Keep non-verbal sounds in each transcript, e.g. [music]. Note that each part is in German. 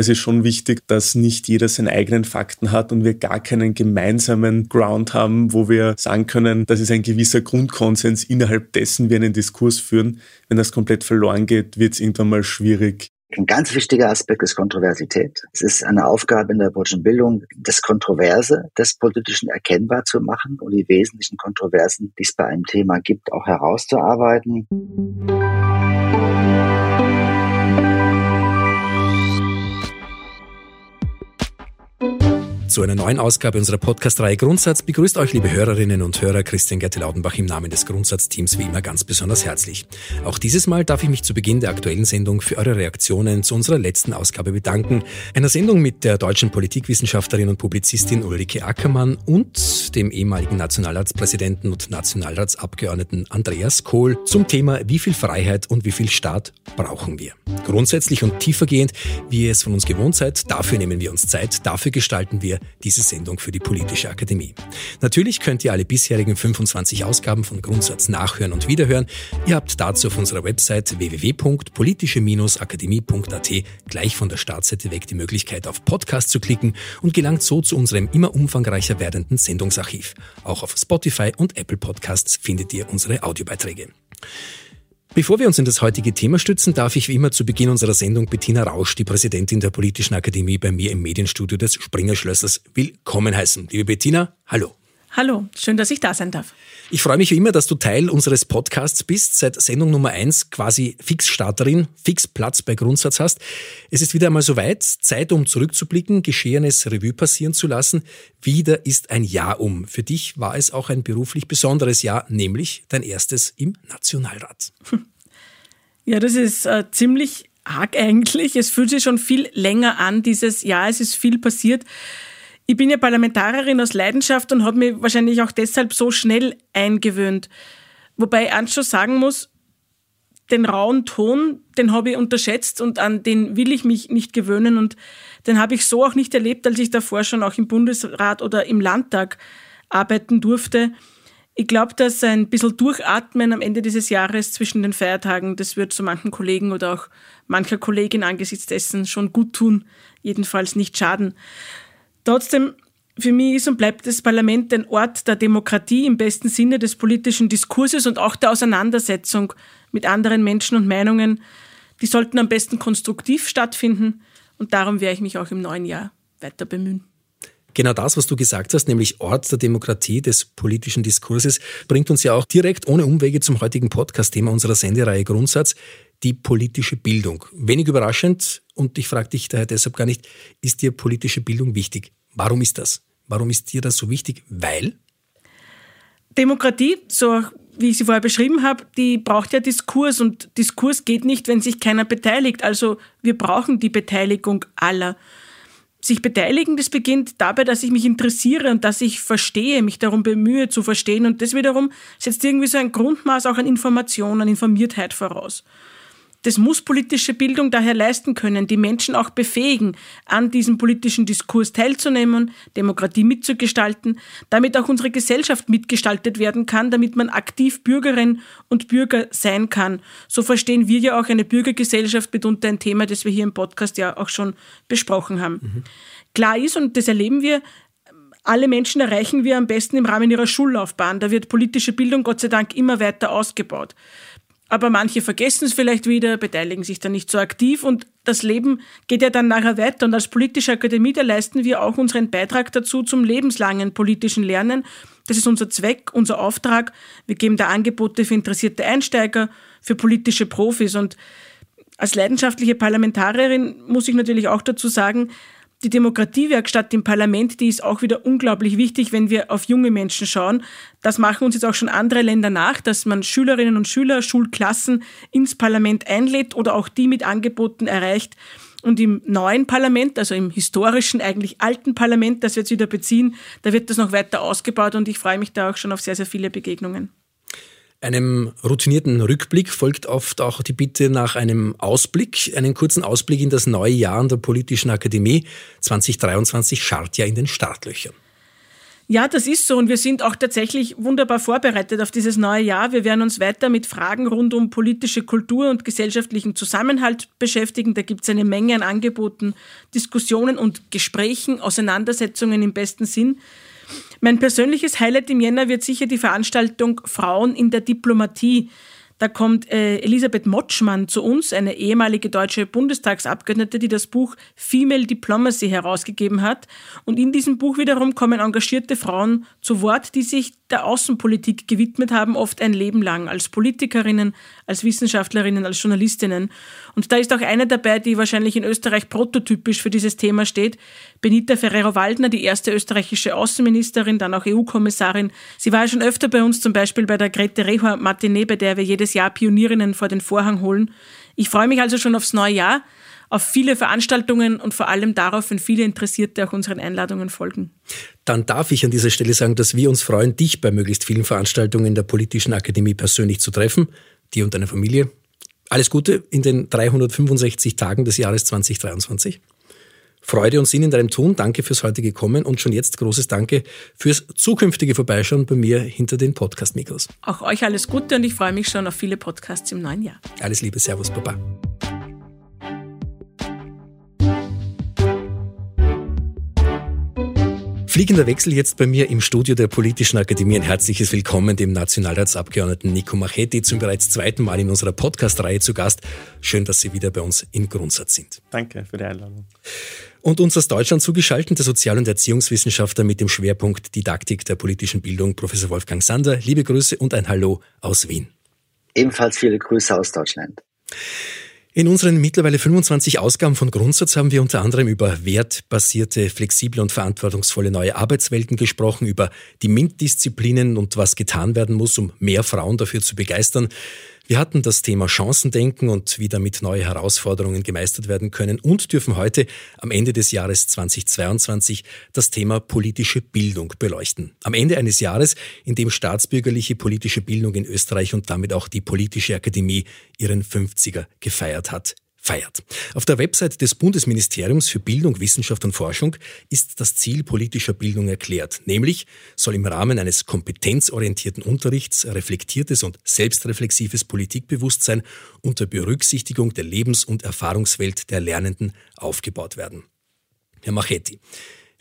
Es ist schon wichtig, dass nicht jeder seine eigenen Fakten hat und wir gar keinen gemeinsamen Ground haben, wo wir sagen können, das ist ein gewisser Grundkonsens, innerhalb dessen wir einen Diskurs führen. Wenn das komplett verloren geht, wird es irgendwann mal schwierig, ein ganz wichtiger Aspekt ist Kontroversität. Es ist eine Aufgabe in der politischen Bildung, das Kontroverse des Politischen erkennbar zu machen und die wesentlichen Kontroversen, die es bei einem Thema gibt, auch herauszuarbeiten. Thank you. Zu einer neuen Ausgabe unserer Podcast-Reihe Grundsatz begrüßt euch, liebe Hörerinnen und Hörer, Christian Gerte-Laudenbach im Namen des Grundsatzteams wie immer ganz besonders herzlich. Auch dieses Mal darf ich mich zu Beginn der aktuellen Sendung für eure Reaktionen zu unserer letzten Ausgabe bedanken. Einer Sendung mit der deutschen Politikwissenschaftlerin und Publizistin Ulrike Ackermann und dem ehemaligen Nationalratspräsidenten und Nationalratsabgeordneten Andreas Kohl zum Thema Wie viel Freiheit und wie viel Staat brauchen wir. Grundsätzlich und tiefergehend, wie ihr es von uns gewohnt seid, dafür nehmen wir uns Zeit, dafür gestalten wir diese Sendung für die Politische Akademie. Natürlich könnt ihr alle bisherigen 25 Ausgaben von Grundsatz nachhören und wiederhören. Ihr habt dazu auf unserer Website www.politische-akademie.at gleich von der Startseite weg die Möglichkeit auf Podcast zu klicken und gelangt so zu unserem immer umfangreicher werdenden Sendungsarchiv. Auch auf Spotify und Apple Podcasts findet ihr unsere Audiobeiträge. Bevor wir uns in das heutige Thema stützen, darf ich wie immer zu Beginn unserer Sendung Bettina Rausch, die Präsidentin der Politischen Akademie, bei mir im Medienstudio des Springer Schlössers willkommen heißen. Liebe Bettina, hallo. Hallo, schön, dass ich da sein darf. Ich freue mich wie immer, dass du Teil unseres Podcasts bist, seit Sendung Nummer eins quasi Fixstarterin, fix Platz bei Grundsatz hast. Es ist wieder einmal soweit, Zeit, um zurückzublicken, Geschehenes Revue passieren zu lassen. Wieder ist ein Jahr um. Für dich war es auch ein beruflich besonderes Jahr, nämlich dein erstes im Nationalrat. [laughs] Ja, das ist äh, ziemlich arg eigentlich. Es fühlt sich schon viel länger an, dieses Jahr. Es ist viel passiert. Ich bin ja Parlamentarierin aus Leidenschaft und habe mich wahrscheinlich auch deshalb so schnell eingewöhnt. Wobei ich eins schon sagen muss, den rauen Ton, den habe ich unterschätzt und an den will ich mich nicht gewöhnen und den habe ich so auch nicht erlebt, als ich davor schon auch im Bundesrat oder im Landtag arbeiten durfte. Ich glaube, dass ein bisschen Durchatmen am Ende dieses Jahres zwischen den Feiertagen, das wird so manchen Kollegen oder auch mancher Kollegin angesichts dessen schon gut tun, jedenfalls nicht schaden. Trotzdem, für mich ist und bleibt das Parlament ein Ort der Demokratie im besten Sinne des politischen Diskurses und auch der Auseinandersetzung mit anderen Menschen und Meinungen. Die sollten am besten konstruktiv stattfinden und darum werde ich mich auch im neuen Jahr weiter bemühen. Genau das, was du gesagt hast, nämlich Ort der Demokratie, des politischen Diskurses, bringt uns ja auch direkt ohne Umwege zum heutigen Podcast-Thema unserer Sendereihe Grundsatz, die politische Bildung. Wenig überraschend, und ich frage dich daher deshalb gar nicht, ist dir politische Bildung wichtig? Warum ist das? Warum ist dir das so wichtig? Weil? Demokratie, so wie ich sie vorher beschrieben habe, die braucht ja Diskurs und Diskurs geht nicht, wenn sich keiner beteiligt. Also wir brauchen die Beteiligung aller. Sich beteiligen, das beginnt dabei, dass ich mich interessiere und dass ich verstehe, mich darum bemühe zu verstehen und das wiederum setzt irgendwie so ein Grundmaß auch an Information, an Informiertheit voraus. Das muss politische Bildung daher leisten können, die Menschen auch befähigen, an diesem politischen Diskurs teilzunehmen, Demokratie mitzugestalten, damit auch unsere Gesellschaft mitgestaltet werden kann, damit man aktiv Bürgerin und Bürger sein kann. So verstehen wir ja auch eine Bürgergesellschaft mitunter ein Thema, das wir hier im Podcast ja auch schon besprochen haben. Mhm. Klar ist, und das erleben wir, alle Menschen erreichen wir am besten im Rahmen ihrer Schullaufbahn. Da wird politische Bildung Gott sei Dank immer weiter ausgebaut. Aber manche vergessen es vielleicht wieder, beteiligen sich dann nicht so aktiv und das Leben geht ja dann nachher weiter. Und als politische Akademie, da leisten wir auch unseren Beitrag dazu zum lebenslangen politischen Lernen. Das ist unser Zweck, unser Auftrag. Wir geben da Angebote für interessierte Einsteiger, für politische Profis. Und als leidenschaftliche Parlamentarierin muss ich natürlich auch dazu sagen, die Demokratiewerkstatt im Parlament, die ist auch wieder unglaublich wichtig, wenn wir auf junge Menschen schauen. Das machen uns jetzt auch schon andere Länder nach, dass man Schülerinnen und Schüler, Schulklassen ins Parlament einlädt oder auch die mit Angeboten erreicht. Und im neuen Parlament, also im historischen, eigentlich alten Parlament, das wir jetzt wieder beziehen, da wird das noch weiter ausgebaut und ich freue mich da auch schon auf sehr, sehr viele Begegnungen. Einem routinierten Rückblick folgt oft auch die Bitte nach einem Ausblick, einen kurzen Ausblick in das neue Jahr an der Politischen Akademie. 2023 scharrt ja in den Startlöchern. Ja, das ist so und wir sind auch tatsächlich wunderbar vorbereitet auf dieses neue Jahr. Wir werden uns weiter mit Fragen rund um politische Kultur und gesellschaftlichen Zusammenhalt beschäftigen. Da gibt es eine Menge an Angeboten, Diskussionen und Gesprächen, Auseinandersetzungen im besten Sinn. Mein persönliches Highlight im Jänner wird sicher die Veranstaltung Frauen in der Diplomatie da kommt äh, Elisabeth Motschmann zu uns, eine ehemalige deutsche Bundestagsabgeordnete, die das Buch Female Diplomacy herausgegeben hat. Und in diesem Buch wiederum kommen engagierte Frauen zu Wort, die sich der Außenpolitik gewidmet haben, oft ein Leben lang, als Politikerinnen, als Wissenschaftlerinnen, als Journalistinnen. Und da ist auch eine dabei, die wahrscheinlich in Österreich prototypisch für dieses Thema steht. Benita Ferrero-Waldner, die erste österreichische Außenministerin, dann auch EU-Kommissarin. Sie war ja schon öfter bei uns, zum Beispiel bei der Grete Rehor Matinee, bei der wir jedes Jahr Pionierinnen vor den Vorhang holen. Ich freue mich also schon aufs neue Jahr auf viele Veranstaltungen und vor allem darauf, wenn viele Interessierte auch unseren Einladungen folgen. Dann darf ich an dieser Stelle sagen, dass wir uns freuen, dich bei möglichst vielen Veranstaltungen der Politischen Akademie persönlich zu treffen, dir und deine Familie. Alles Gute in den 365 Tagen des Jahres 2023. Freude und Sinn in deinem Tun. Danke fürs heutige Kommen und schon jetzt großes Danke fürs zukünftige Vorbeischauen bei mir hinter den Podcast-Mikros. Auch euch alles Gute und ich freue mich schon auf viele Podcasts im neuen Jahr. Alles Liebe, Servus, Baba. Fliegender Wechsel jetzt bei mir im Studio der Politischen Akademie. Ein herzliches Willkommen dem Nationalratsabgeordneten Nico Machetti zum bereits zweiten Mal in unserer Podcast-Reihe zu Gast. Schön, dass Sie wieder bei uns im Grundsatz sind. Danke für die Einladung. Und uns aus Deutschland zugeschaltet, der Sozial- und Erziehungswissenschaftler mit dem Schwerpunkt Didaktik der politischen Bildung, Professor Wolfgang Sander. Liebe Grüße und ein Hallo aus Wien. Ebenfalls viele Grüße aus Deutschland. In unseren mittlerweile 25 Ausgaben von Grundsatz haben wir unter anderem über wertbasierte, flexible und verantwortungsvolle neue Arbeitswelten gesprochen, über die MINT-Disziplinen und was getan werden muss, um mehr Frauen dafür zu begeistern. Wir hatten das Thema Chancendenken und wie damit neue Herausforderungen gemeistert werden können und dürfen heute am Ende des Jahres 2022 das Thema politische Bildung beleuchten. Am Ende eines Jahres, in dem staatsbürgerliche politische Bildung in Österreich und damit auch die Politische Akademie ihren 50er gefeiert hat feiert. Auf der Website des Bundesministeriums für Bildung, Wissenschaft und Forschung ist das Ziel politischer Bildung erklärt, nämlich soll im Rahmen eines kompetenzorientierten Unterrichts reflektiertes und selbstreflexives Politikbewusstsein unter Berücksichtigung der Lebens- und Erfahrungswelt der Lernenden aufgebaut werden. Herr Machetti,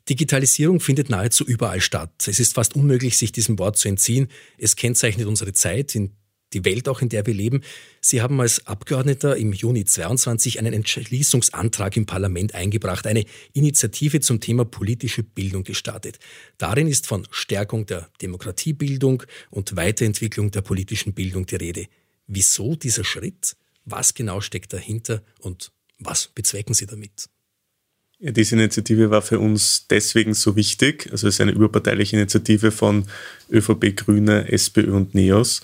Digitalisierung findet nahezu überall statt. Es ist fast unmöglich, sich diesem Wort zu entziehen. Es kennzeichnet unsere Zeit, in die Welt auch, in der wir leben. Sie haben als Abgeordneter im Juni 22 einen Entschließungsantrag im Parlament eingebracht, eine Initiative zum Thema politische Bildung gestartet. Darin ist von Stärkung der Demokratiebildung und Weiterentwicklung der politischen Bildung die Rede. Wieso dieser Schritt? Was genau steckt dahinter und was bezwecken Sie damit? Ja, diese Initiative war für uns deswegen so wichtig. Also es ist eine überparteiliche Initiative von ÖVP, Grüne, SPÖ und NEOS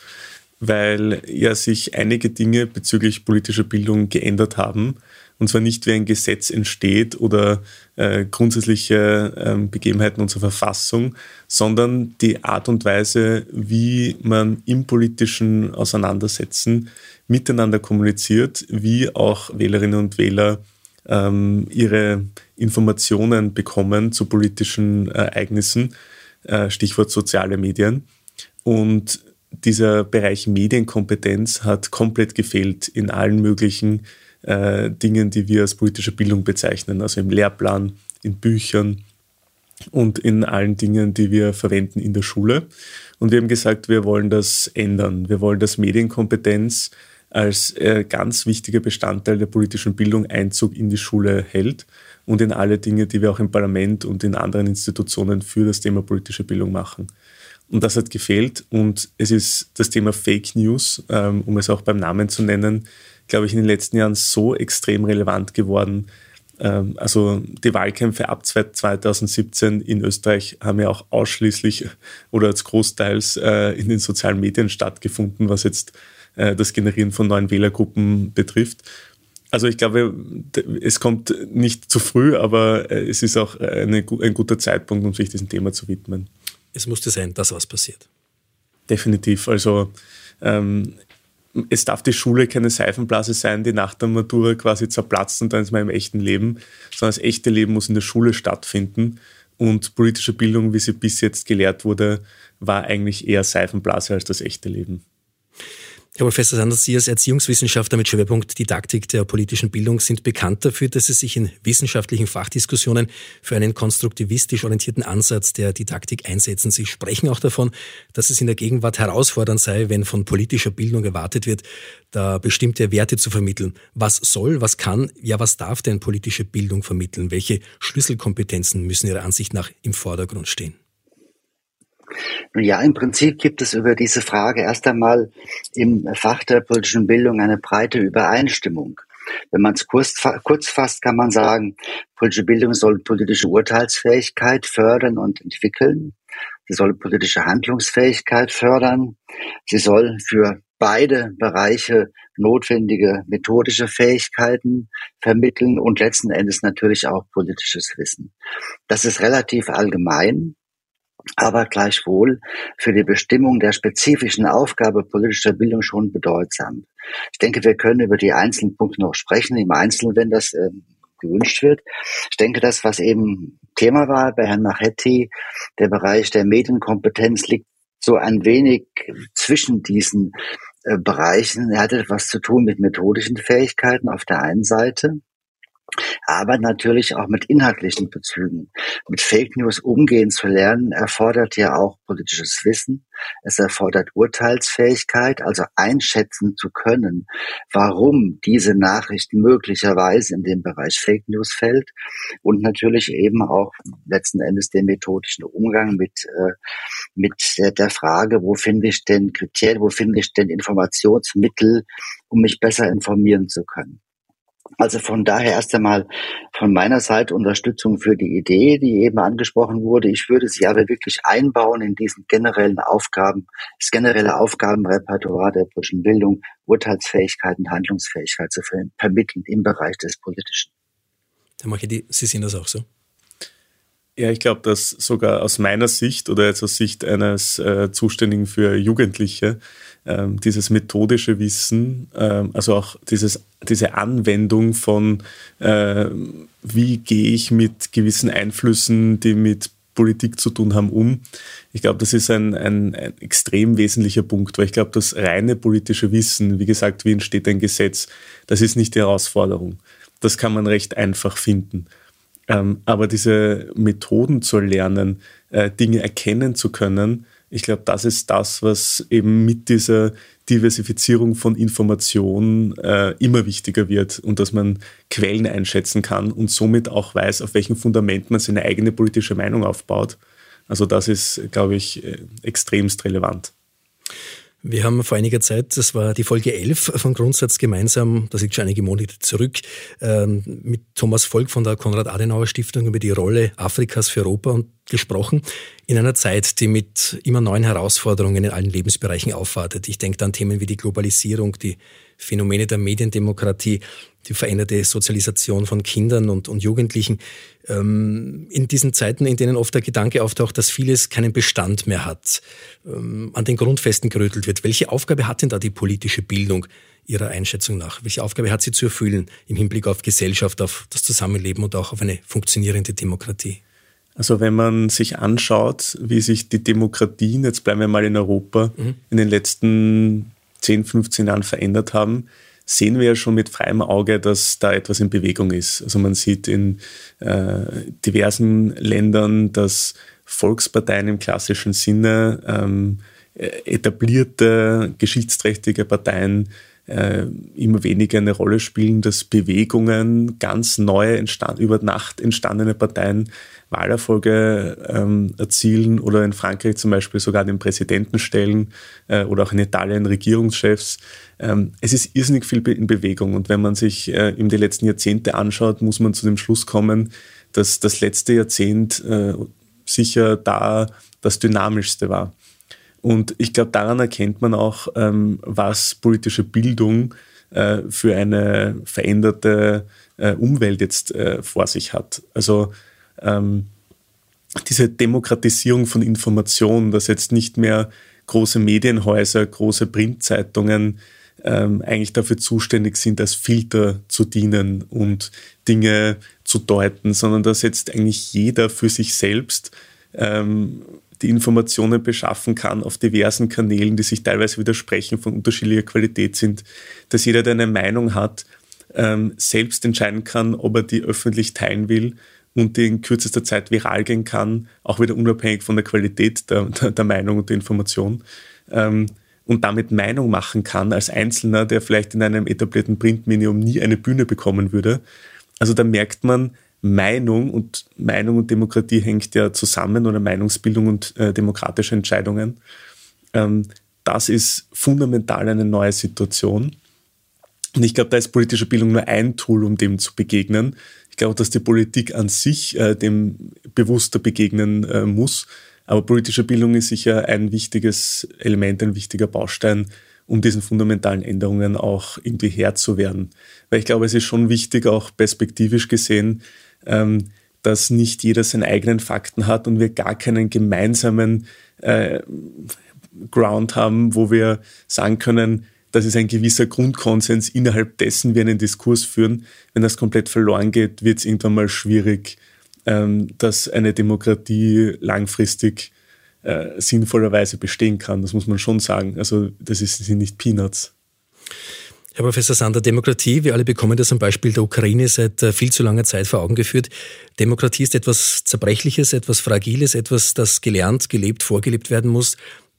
weil ja sich einige Dinge bezüglich politischer Bildung geändert haben. Und zwar nicht wie ein Gesetz entsteht oder äh, grundsätzliche äh, Begebenheiten unserer Verfassung, sondern die Art und Weise, wie man im politischen Auseinandersetzen miteinander kommuniziert, wie auch Wählerinnen und Wähler ähm, ihre Informationen bekommen zu politischen Ereignissen, äh, Stichwort soziale Medien. Und dieser Bereich Medienkompetenz hat komplett gefehlt in allen möglichen äh, Dingen, die wir als politische Bildung bezeichnen, also im Lehrplan, in Büchern und in allen Dingen, die wir verwenden in der Schule. Und wir haben gesagt, wir wollen das ändern. Wir wollen, dass Medienkompetenz als äh, ganz wichtiger Bestandteil der politischen Bildung Einzug in die Schule hält und in alle Dinge, die wir auch im Parlament und in anderen Institutionen für das Thema politische Bildung machen. Und das hat gefehlt. Und es ist das Thema Fake News, ähm, um es auch beim Namen zu nennen, glaube ich, in den letzten Jahren so extrem relevant geworden. Ähm, also die Wahlkämpfe ab 2017 in Österreich haben ja auch ausschließlich oder als großteils äh, in den sozialen Medien stattgefunden, was jetzt äh, das Generieren von neuen Wählergruppen betrifft. Also ich glaube, es kommt nicht zu früh, aber äh, es ist auch eine, ein guter Zeitpunkt, um sich diesem Thema zu widmen es musste sein, dass was passiert. Definitiv. Also ähm, es darf die Schule keine Seifenblase sein, die nach der Matura quasi zerplatzt und dann ist man im echten Leben, sondern das echte Leben muss in der Schule stattfinden. und politische Bildung, wie sie bis jetzt gelehrt wurde, war eigentlich eher Seifenblase als das echte Leben. Herr Professor Sanders, Sie als Erziehungswissenschaftler mit Schwerpunkt Didaktik der politischen Bildung sind bekannt dafür, dass Sie sich in wissenschaftlichen Fachdiskussionen für einen konstruktivistisch orientierten Ansatz der Didaktik einsetzen. Sie sprechen auch davon, dass es in der Gegenwart herausfordernd sei, wenn von politischer Bildung erwartet wird, da bestimmte Werte zu vermitteln. Was soll, was kann, ja, was darf denn politische Bildung vermitteln? Welche Schlüsselkompetenzen müssen Ihrer Ansicht nach im Vordergrund stehen? Ja, im Prinzip gibt es über diese Frage erst einmal im Fach der politischen Bildung eine breite Übereinstimmung. Wenn man es kurz, kurz fasst, kann man sagen, politische Bildung soll politische Urteilsfähigkeit fördern und entwickeln. Sie soll politische Handlungsfähigkeit fördern. Sie soll für beide Bereiche notwendige methodische Fähigkeiten vermitteln und letzten Endes natürlich auch politisches Wissen. Das ist relativ allgemein aber gleichwohl für die Bestimmung der spezifischen Aufgabe politischer Bildung schon bedeutsam. Ich denke, wir können über die einzelnen Punkte noch sprechen, im Einzelnen, wenn das äh, gewünscht wird. Ich denke, das, was eben Thema war bei Herrn Machetti, der Bereich der Medienkompetenz liegt so ein wenig zwischen diesen äh, Bereichen. Er hat etwas zu tun mit methodischen Fähigkeiten auf der einen Seite aber natürlich auch mit inhaltlichen Bezügen. Mit Fake News umgehen zu lernen erfordert ja auch politisches Wissen. Es erfordert Urteilsfähigkeit, also einschätzen zu können, warum diese Nachricht möglicherweise in den Bereich Fake News fällt und natürlich eben auch letzten Endes den methodischen Umgang mit, äh, mit der, der Frage, wo finde ich denn Kriterien, wo finde ich denn Informationsmittel, um mich besser informieren zu können. Also von daher erst einmal von meiner Seite Unterstützung für die Idee, die eben angesprochen wurde. Ich würde sie aber wirklich einbauen in diesen generellen Aufgaben, das generelle Aufgabenrepertoire der politischen Bildung, Urteilsfähigkeit und Handlungsfähigkeit zu vermitteln im Bereich des Politischen. Herr Machidi, Sie sehen das auch so? Ja, ich glaube, dass sogar aus meiner Sicht oder jetzt aus Sicht eines äh, Zuständigen für Jugendliche ähm, dieses methodische Wissen, ähm, also auch dieses, diese Anwendung von, äh, wie gehe ich mit gewissen Einflüssen, die mit Politik zu tun haben, um. Ich glaube, das ist ein, ein, ein, extrem wesentlicher Punkt, weil ich glaube, das reine politische Wissen, wie gesagt, wie entsteht ein Gesetz, das ist nicht die Herausforderung. Das kann man recht einfach finden. Ähm, aber diese Methoden zu lernen, äh, Dinge erkennen zu können, ich glaube, das ist das, was eben mit dieser Diversifizierung von Informationen äh, immer wichtiger wird und dass man Quellen einschätzen kann und somit auch weiß, auf welchem Fundament man seine eigene politische Meinung aufbaut. Also das ist, glaube ich, äh, extremst relevant. Wir haben vor einiger Zeit, das war die Folge 11 von Grundsatz gemeinsam, das liegt schon einige Monate zurück, ähm, mit Thomas Volk von der Konrad-Adenauer-Stiftung über die Rolle Afrikas für Europa und gesprochen, in einer Zeit, die mit immer neuen Herausforderungen in allen Lebensbereichen aufwartet. Ich denke an Themen wie die Globalisierung, die Phänomene der Mediendemokratie, die veränderte Sozialisation von Kindern und, und Jugendlichen. Ähm, in diesen Zeiten, in denen oft der Gedanke auftaucht, dass vieles keinen Bestand mehr hat, ähm, an den Grundfesten gerüttelt wird. Welche Aufgabe hat denn da die politische Bildung Ihrer Einschätzung nach? Welche Aufgabe hat sie zu erfüllen im Hinblick auf Gesellschaft, auf das Zusammenleben und auch auf eine funktionierende Demokratie? Also wenn man sich anschaut, wie sich die Demokratien, jetzt bleiben wir mal in Europa, mhm. in den letzten 10, 15 Jahren verändert haben, sehen wir ja schon mit freiem Auge, dass da etwas in Bewegung ist. Also man sieht in äh, diversen Ländern, dass Volksparteien im klassischen Sinne, ähm, etablierte, geschichtsträchtige Parteien äh, immer weniger eine Rolle spielen, dass Bewegungen, ganz neue, entstand, über Nacht entstandene Parteien Wahlerfolge ähm, erzielen oder in Frankreich zum Beispiel sogar den Präsidenten stellen äh, oder auch in Italien Regierungschefs. Ähm, es ist irrsinnig viel in Bewegung und wenn man sich äh, in die letzten Jahrzehnte anschaut, muss man zu dem Schluss kommen, dass das letzte Jahrzehnt äh, sicher da das dynamischste war. Und ich glaube, daran erkennt man auch, ähm, was politische Bildung äh, für eine veränderte äh, Umwelt jetzt äh, vor sich hat. Also ähm, diese Demokratisierung von Informationen, dass jetzt nicht mehr große Medienhäuser, große Printzeitungen ähm, eigentlich dafür zuständig sind, als Filter zu dienen und Dinge zu auszudeuten, sondern dass jetzt eigentlich jeder für sich selbst ähm, die Informationen beschaffen kann auf diversen Kanälen, die sich teilweise widersprechen, von unterschiedlicher Qualität sind, dass jeder, der eine Meinung hat, ähm, selbst entscheiden kann, ob er die öffentlich teilen will und die in kürzester Zeit viral gehen kann, auch wieder unabhängig von der Qualität der, der, Meinung und der Information. Ähm, und damit Meinung machen kann als Einzelner, der vielleicht in einem etablierten Printmedium nie eine Bühne bekommen würde. Also da merkt man, Meinung und Meinung und Demokratie hängt ja zusammen oder Meinungsbildung und äh, demokratische Entscheidungen. Ähm, das ist fundamental eine neue Situation. Und ich glaube, da ist politische Bildung nur ein Tool, um dem zu begegnen. Ich glaube, dass die Politik an sich äh, dem bewusster begegnen äh, muss. Aber politische Bildung ist sicher ein wichtiges Element, ein wichtiger Baustein, um diesen fundamentalen Änderungen auch irgendwie Herr zu werden. Weil ich glaube, es ist schon wichtig, auch perspektivisch gesehen, ähm, dass nicht jeder seine eigenen Fakten hat und wir gar keinen gemeinsamen äh, Ground haben, wo wir sagen können, das ist ein gewisser Grundkonsens, innerhalb dessen wir einen Diskurs führen. Wenn das komplett verloren geht, wird es irgendwann mal schwierig, ähm, dass eine Demokratie langfristig äh, sinnvollerweise bestehen kann. Das muss man schon sagen. Also das ist, sind nicht Peanuts. Herr Professor Sander, Demokratie, wir alle bekommen das am Beispiel der Ukraine seit äh, viel zu langer Zeit vor Augen geführt. Demokratie ist etwas Zerbrechliches, etwas Fragiles, etwas, das gelernt, gelebt, vorgelebt werden muss.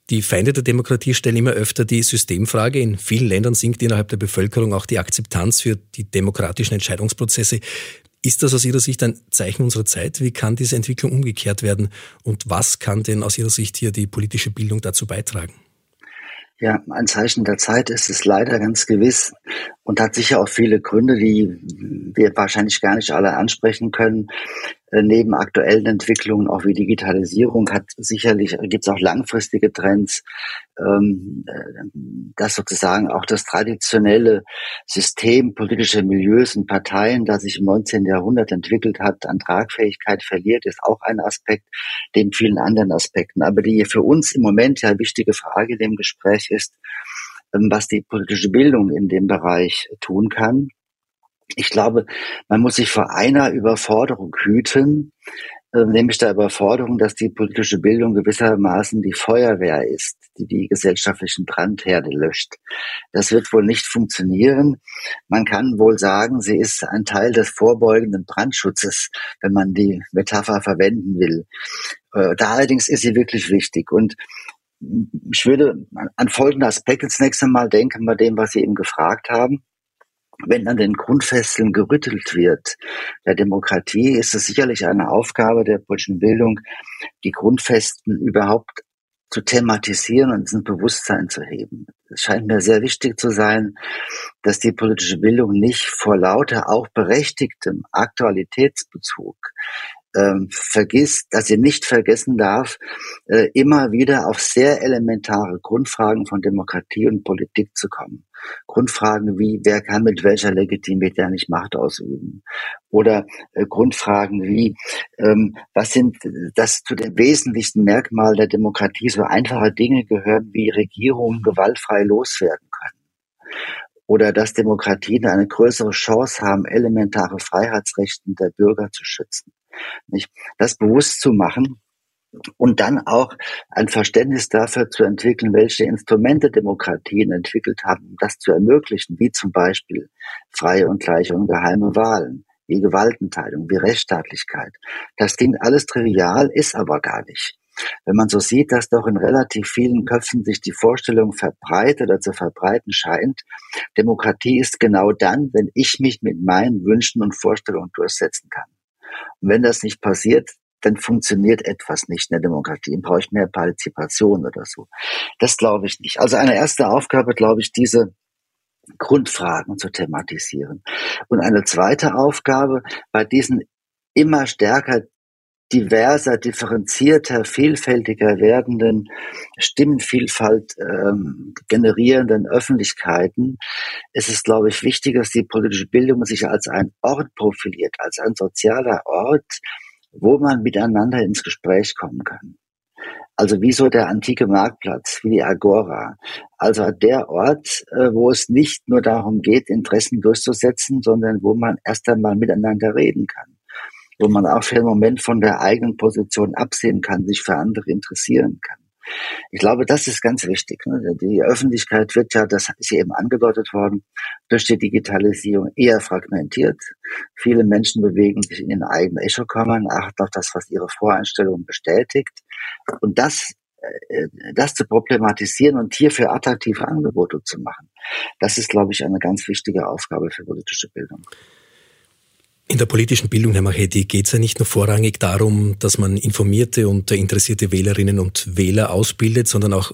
Die Feinde der Demokratie stellen immer öfter die Systemfrage. In vielen Ländern sinkt innerhalb der Bevölkerung auch die Akzeptanz für die demokratischen Entscheidungsprozesse. Ist das aus Ihrer Sicht ein Zeichen unserer Zeit? Wie kann diese Entwicklung umgekehrt werden? Und was kann denn aus Ihrer Sicht hier die politische Bildung dazu beitragen? Ja, ein Zeichen der Zeit ist es leider ganz gewiss und hat sicher auch viele Gründe, die wir wahrscheinlich gar nicht alle ansprechen können. Äh, neben aktuellen Entwicklungen, auch wie Digitalisierung, hat sicherlich, gibt es auch langfristige Trends, dass sozusagen auch das traditionelle System politischer Milieus und Parteien, das sich im 19. Jahrhundert entwickelt hat, an Tragfähigkeit verliert, ist auch ein Aspekt, neben vielen anderen Aspekten. Aber die für uns im Moment ja wichtige Frage in dem Gespräch ist, ähm, was die politische Bildung in dem Bereich tun kann. Ich glaube, man muss sich vor einer Überforderung hüten, äh, nämlich der Überforderung, dass die politische Bildung gewissermaßen die Feuerwehr ist, die die gesellschaftlichen Brandherde löscht. Das wird wohl nicht funktionieren. Man kann wohl sagen, sie ist ein Teil des vorbeugenden Brandschutzes, wenn man die Metapher verwenden will. Äh, da allerdings ist sie wirklich wichtig. Und ich würde an folgende Aspekte zunächst einmal denken bei dem, was Sie eben gefragt haben wenn an den Grundfesseln gerüttelt wird der Demokratie, ist es sicherlich eine Aufgabe der politischen Bildung, die Grundfesten überhaupt zu thematisieren und ins Bewusstsein zu heben. Es scheint mir sehr wichtig zu sein, dass die politische Bildung nicht vor lauter auch berechtigtem Aktualitätsbezug ähm, vergisst, dass sie nicht vergessen darf, äh, immer wieder auf sehr elementare Grundfragen von Demokratie und Politik zu kommen. Grundfragen wie, wer kann mit welcher Legitimität nicht Macht ausüben? Oder äh, Grundfragen wie, ähm, was sind das zu den wesentlichsten Merkmalen der Demokratie so einfache Dinge gehören, wie Regierungen gewaltfrei loswerden können? Oder dass Demokratien eine größere Chance haben, elementare Freiheitsrechten der Bürger zu schützen. Nicht? Das bewusst zu machen, und dann auch ein Verständnis dafür zu entwickeln, welche Instrumente Demokratien entwickelt haben, um das zu ermöglichen, wie zum Beispiel freie und gleiche und geheime Wahlen, wie Gewaltenteilung, wie Rechtsstaatlichkeit. Das klingt alles trivial, ist aber gar nicht. Wenn man so sieht, dass doch in relativ vielen Köpfen sich die Vorstellung verbreitet oder zu verbreiten scheint, Demokratie ist genau dann, wenn ich mich mit meinen Wünschen und Vorstellungen durchsetzen kann. Und wenn das nicht passiert, dann funktioniert etwas nicht in der Demokratie. Dann brauche ich mehr Partizipation oder so. Das glaube ich nicht. Also eine erste Aufgabe, glaube ich, diese Grundfragen zu thematisieren. Und eine zweite Aufgabe, bei diesen immer stärker diverser, differenzierter, vielfältiger werdenden Stimmenvielfalt ähm, generierenden Öffentlichkeiten ist es, glaube ich, wichtig, dass die politische Bildung sich als ein Ort profiliert, als ein sozialer Ort, wo man miteinander ins Gespräch kommen kann. Also wie so der antike Marktplatz, wie die Agora. Also der Ort, äh, wo es nicht nur darum geht, Interessen durchzusetzen, sondern wo man erst einmal miteinander reden kann wo man auch für einen Moment von der eigenen Position absehen kann, sich für andere interessieren kann. Ich glaube, das ist ganz wichtig. Ne? Die Öffentlichkeit wird ja, das ist eben angedeutet worden, durch die Digitalisierung eher fragmentiert. Viele Menschen bewegen sich in den eigenen Echokammern, achten auf das, was ihre Voreinstellung bestätigt. Und das äh, das zu problematisieren und hierfür attraktive Angebote zu machen. Das ist, glaube ich, eine ganz wichtige Aufgabe für politische Bildung. In der politischen Bildung, Herr Machedi, geht es ja nicht nur vorrangig darum, dass man informierte und interessierte Wählerinnen und Wähler ausbildet, sondern auch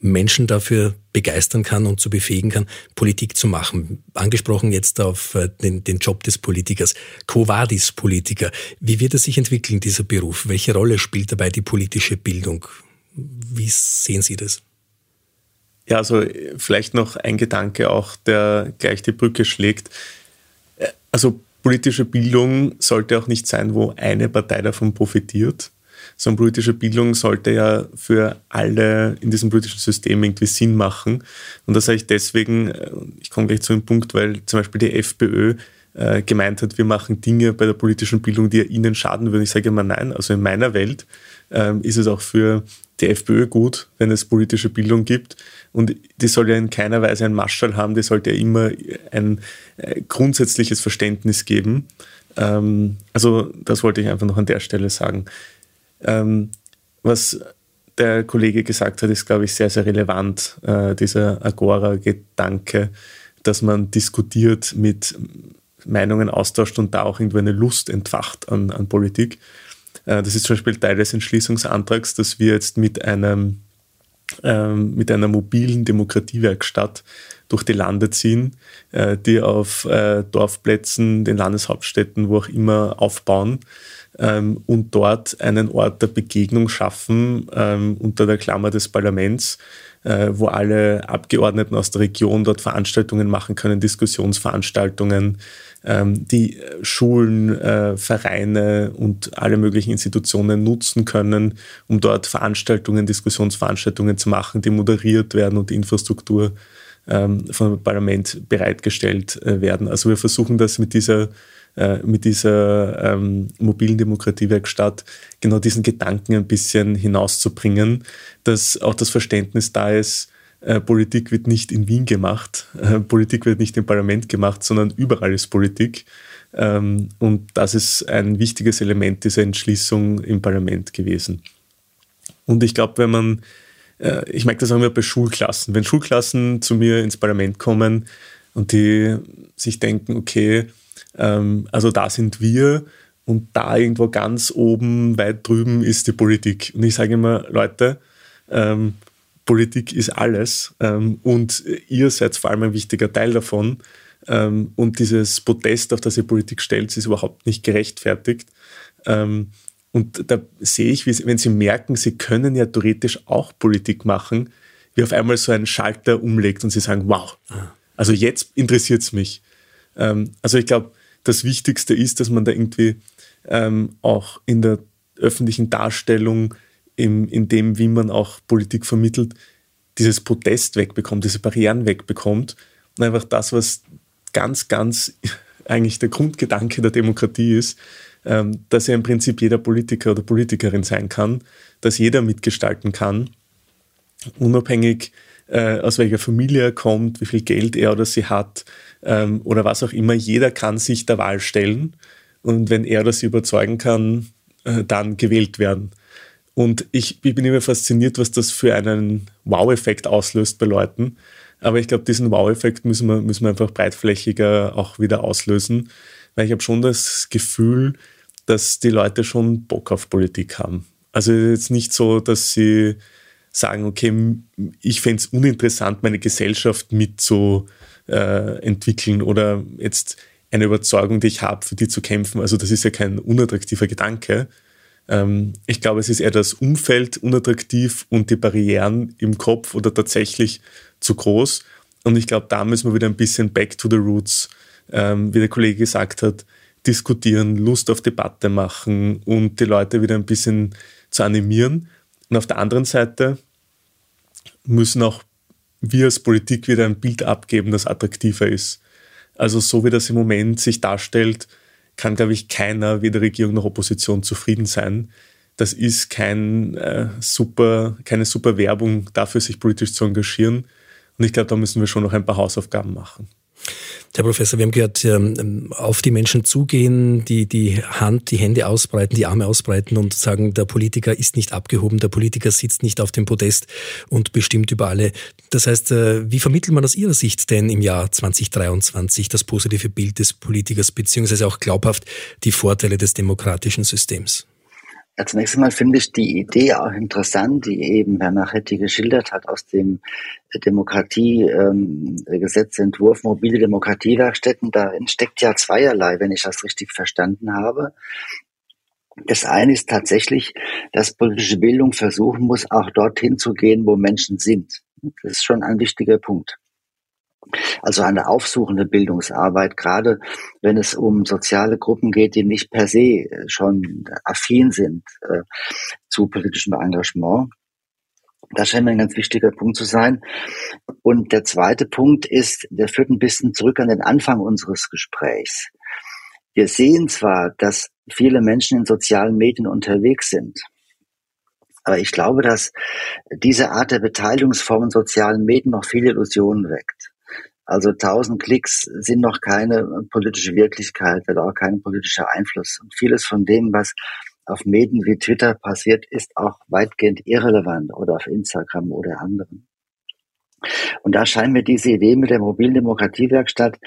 Menschen dafür begeistern kann und zu befähigen kann, Politik zu machen. Angesprochen jetzt auf äh, den, den Job des Politikers. Quo vadis Politiker? Wie wird er sich entwickeln, dieser Beruf? Welche Rolle spielt dabei die politische Bildung? Wie sehen Sie das? Ja, also vielleicht noch ein Gedanke auch, der gleich die Brücke schlägt. Äh, also politische Bildung sollte auch nicht sein, wo eine Partei davon profitiert, sondern politische Bildung sollte ja für alle in diesem politischen System irgendwie Sinn machen. Und das sage ich deswegen, äh, ich komme gleich zu einem Punkt, weil zum Beispiel die FPÖ äh, gemeint hat, wir machen Dinge bei der politischen Bildung, die ihnen schaden würden. Ich sage immer nein. Also in meiner Welt ähm, ist es auch für die FPÖ gut, wenn es politische Bildung gibt. Und die soll ja in keiner Weise ein Maschall haben, die sollte ja immer ein äh, grundsätzliches Verständnis geben. Ähm, also das wollte ich einfach noch an der Stelle sagen. Ähm, was der Kollege gesagt hat, ist, glaube ich, sehr, sehr relevant, äh, dieser Agora-Gedanke, dass man diskutiert, mit Meinungen austauscht und da auch irgendwie eine Lust entfacht an, an Politik. Äh, das ist zum Beispiel Teil des Entschließungsantrags, dass wir jetzt mit einem ähm, mit einer mobilen Demokratiewerkstatt durch die Lande ziehen, äh, die auf äh, Dorfplätzen, den Landeshauptstädten, wo auch immer aufbauen ähm, und dort einen Ort der Begegnung schaffen ähm, unter der Klammer des Parlaments, wo alle Abgeordneten aus der Region dort Veranstaltungen machen können, Diskussionsveranstaltungen, ähm, die Schulen, äh, Vereine und alle möglichen Institutionen nutzen können, um dort Veranstaltungen, Diskussionsveranstaltungen zu machen, die moderiert werden und die Infrastruktur ähm, vom Parlament bereitgestellt äh, werden. Also wir versuchen das mit dieser äh, mit dieser ähm, mobilen Demokratiewerkstatt genau diesen Gedanken ein bisschen hinauszubringen, dass auch das Verständnis da ist, äh, Politik wird nicht in Wien gemacht, äh, Politik wird nicht im Parlament gemacht, sondern überall ist Politik. Ähm, und das ist ein wichtiges Element dieser Entschließung im Parlament gewesen. Und ich glaube, wenn man, äh, ich merke das auch immer bei Schulklassen, wenn Schulklassen zu mir ins Parlament kommen und die sich denken, okay, ähm, also da sind wir und da irgendwo ganz oben, weit drüben ist die Politik. Und ich sage immer, Leute, ähm, Politik ist alles ähm, und ihr seid vor allem ein wichtiger Teil davon. Ähm, und dieses Protest, auf das ihr Politik stellt, ist überhaupt nicht gerechtfertigt. Ähm, und da sehe ich, wenn Sie merken, Sie können ja theoretisch auch Politik machen, wie auf einmal so ein Schalter umlegt und Sie sagen, wow, also jetzt interessiert es mich. Ähm, also ich glaube, das Wichtigste ist, dass man da irgendwie ähm, auch in der öffentlichen Darstellung im, in dem, wie man auch Politik vermittelt, dieses Protest wegbekommt, diese Barrieren wegbekommt und einfach das, was ganz, ganz [laughs] eigentlich der Grundgedanke der Demokratie ist, ähm, dass ja im Prinzip jeder Politiker oder Politikerin sein kann, dass jeder mitgestalten kann, unabhängig äh, aus welcher Familie er kommt, wie viel Geld er oder sie hat ähm, oder was auch immer. Jeder kann sich der Wahl stellen und wenn er oder sie überzeugen kann, äh, dann gewählt werden. Und ich, ich bin immer fasziniert, was das für einen Wow-Effekt auslöst bei Leuten. Aber ich glaube, diesen Wow-Effekt müssen wir, müssen wir einfach breitflächiger auch wieder auslösen, weil ich habe schon das Gefühl, dass die Leute schon Bock auf Politik haben. Also jetzt nicht so, dass sie sagen, okay, ich fände es uninteressant, meine Gesellschaft mit zu äh, entwickeln oder jetzt eine Überzeugung, die ich habe, für die zu kämpfen. Also das ist ja kein unattraktiver Gedanke, ähm, ich glaube, es ist eher das Umfeld unattraktiv und die Barrieren im Kopf oder tatsächlich zu groß. Und ich glaube, da müssen wir wieder ein bisschen back to the roots, ähm, wie der Kollege gesagt hat, diskutieren, Lust auf Debatte machen und die Leute wieder ein bisschen zu animieren. Und auf der anderen Seite müssen auch wir als Politik wieder ein Bild abgeben, das attraktiver ist. Also so wie das im Moment sich darstellt, kann, glaube ich, keiner, weder Regierung noch Opposition, zufrieden sein. Das ist kein, äh, super, keine super Werbung dafür, sich politisch zu engagieren. Und ich glaube, da müssen wir schon noch ein paar Hausaufgaben machen. Herr Professor, wir haben gehört, ähm, auf die Menschen zugehen, die die Hand, die Hände ausbreiten, die Arme ausbreiten und sagen, der Politiker ist nicht abgehoben, der Politiker sitzt nicht auf dem Podest und bestimmt über alle. Das heißt, äh, wie vermittelt man aus Ihrer Sicht denn im Jahr 2023 das positive Bild des Politikers beziehungsweise auch glaubhaft die Vorteile des demokratischen Systems? Ja, zunächst einmal finde ich die Idee auch interessant, die eben Herr Nachetti geschildert hat aus dem Demokratiegesetzentwurf ähm, mobile Demokratiewerkstätten. Darin steckt ja zweierlei, wenn ich das richtig verstanden habe. Das eine ist tatsächlich, dass politische Bildung versuchen muss, auch dorthin zu gehen, wo Menschen sind. Das ist schon ein wichtiger Punkt. Also eine aufsuchende Bildungsarbeit, gerade wenn es um soziale Gruppen geht, die nicht per se schon affin sind äh, zu politischem Engagement. Das scheint mir ein ganz wichtiger Punkt zu sein. Und der zweite Punkt ist, der führt ein bisschen zurück an den Anfang unseres Gesprächs. Wir sehen zwar, dass viele Menschen in sozialen Medien unterwegs sind, aber ich glaube, dass diese Art der Beteiligungsform in sozialen Medien noch viele Illusionen weckt. Also 1000 Klicks sind noch keine politische Wirklichkeit oder auch kein politischer Einfluss. Und vieles von dem, was auf Medien wie Twitter passiert, ist auch weitgehend irrelevant oder auf Instagram oder anderen. Und da scheint mir diese Idee mit der mobilen Demokratiewerkstatt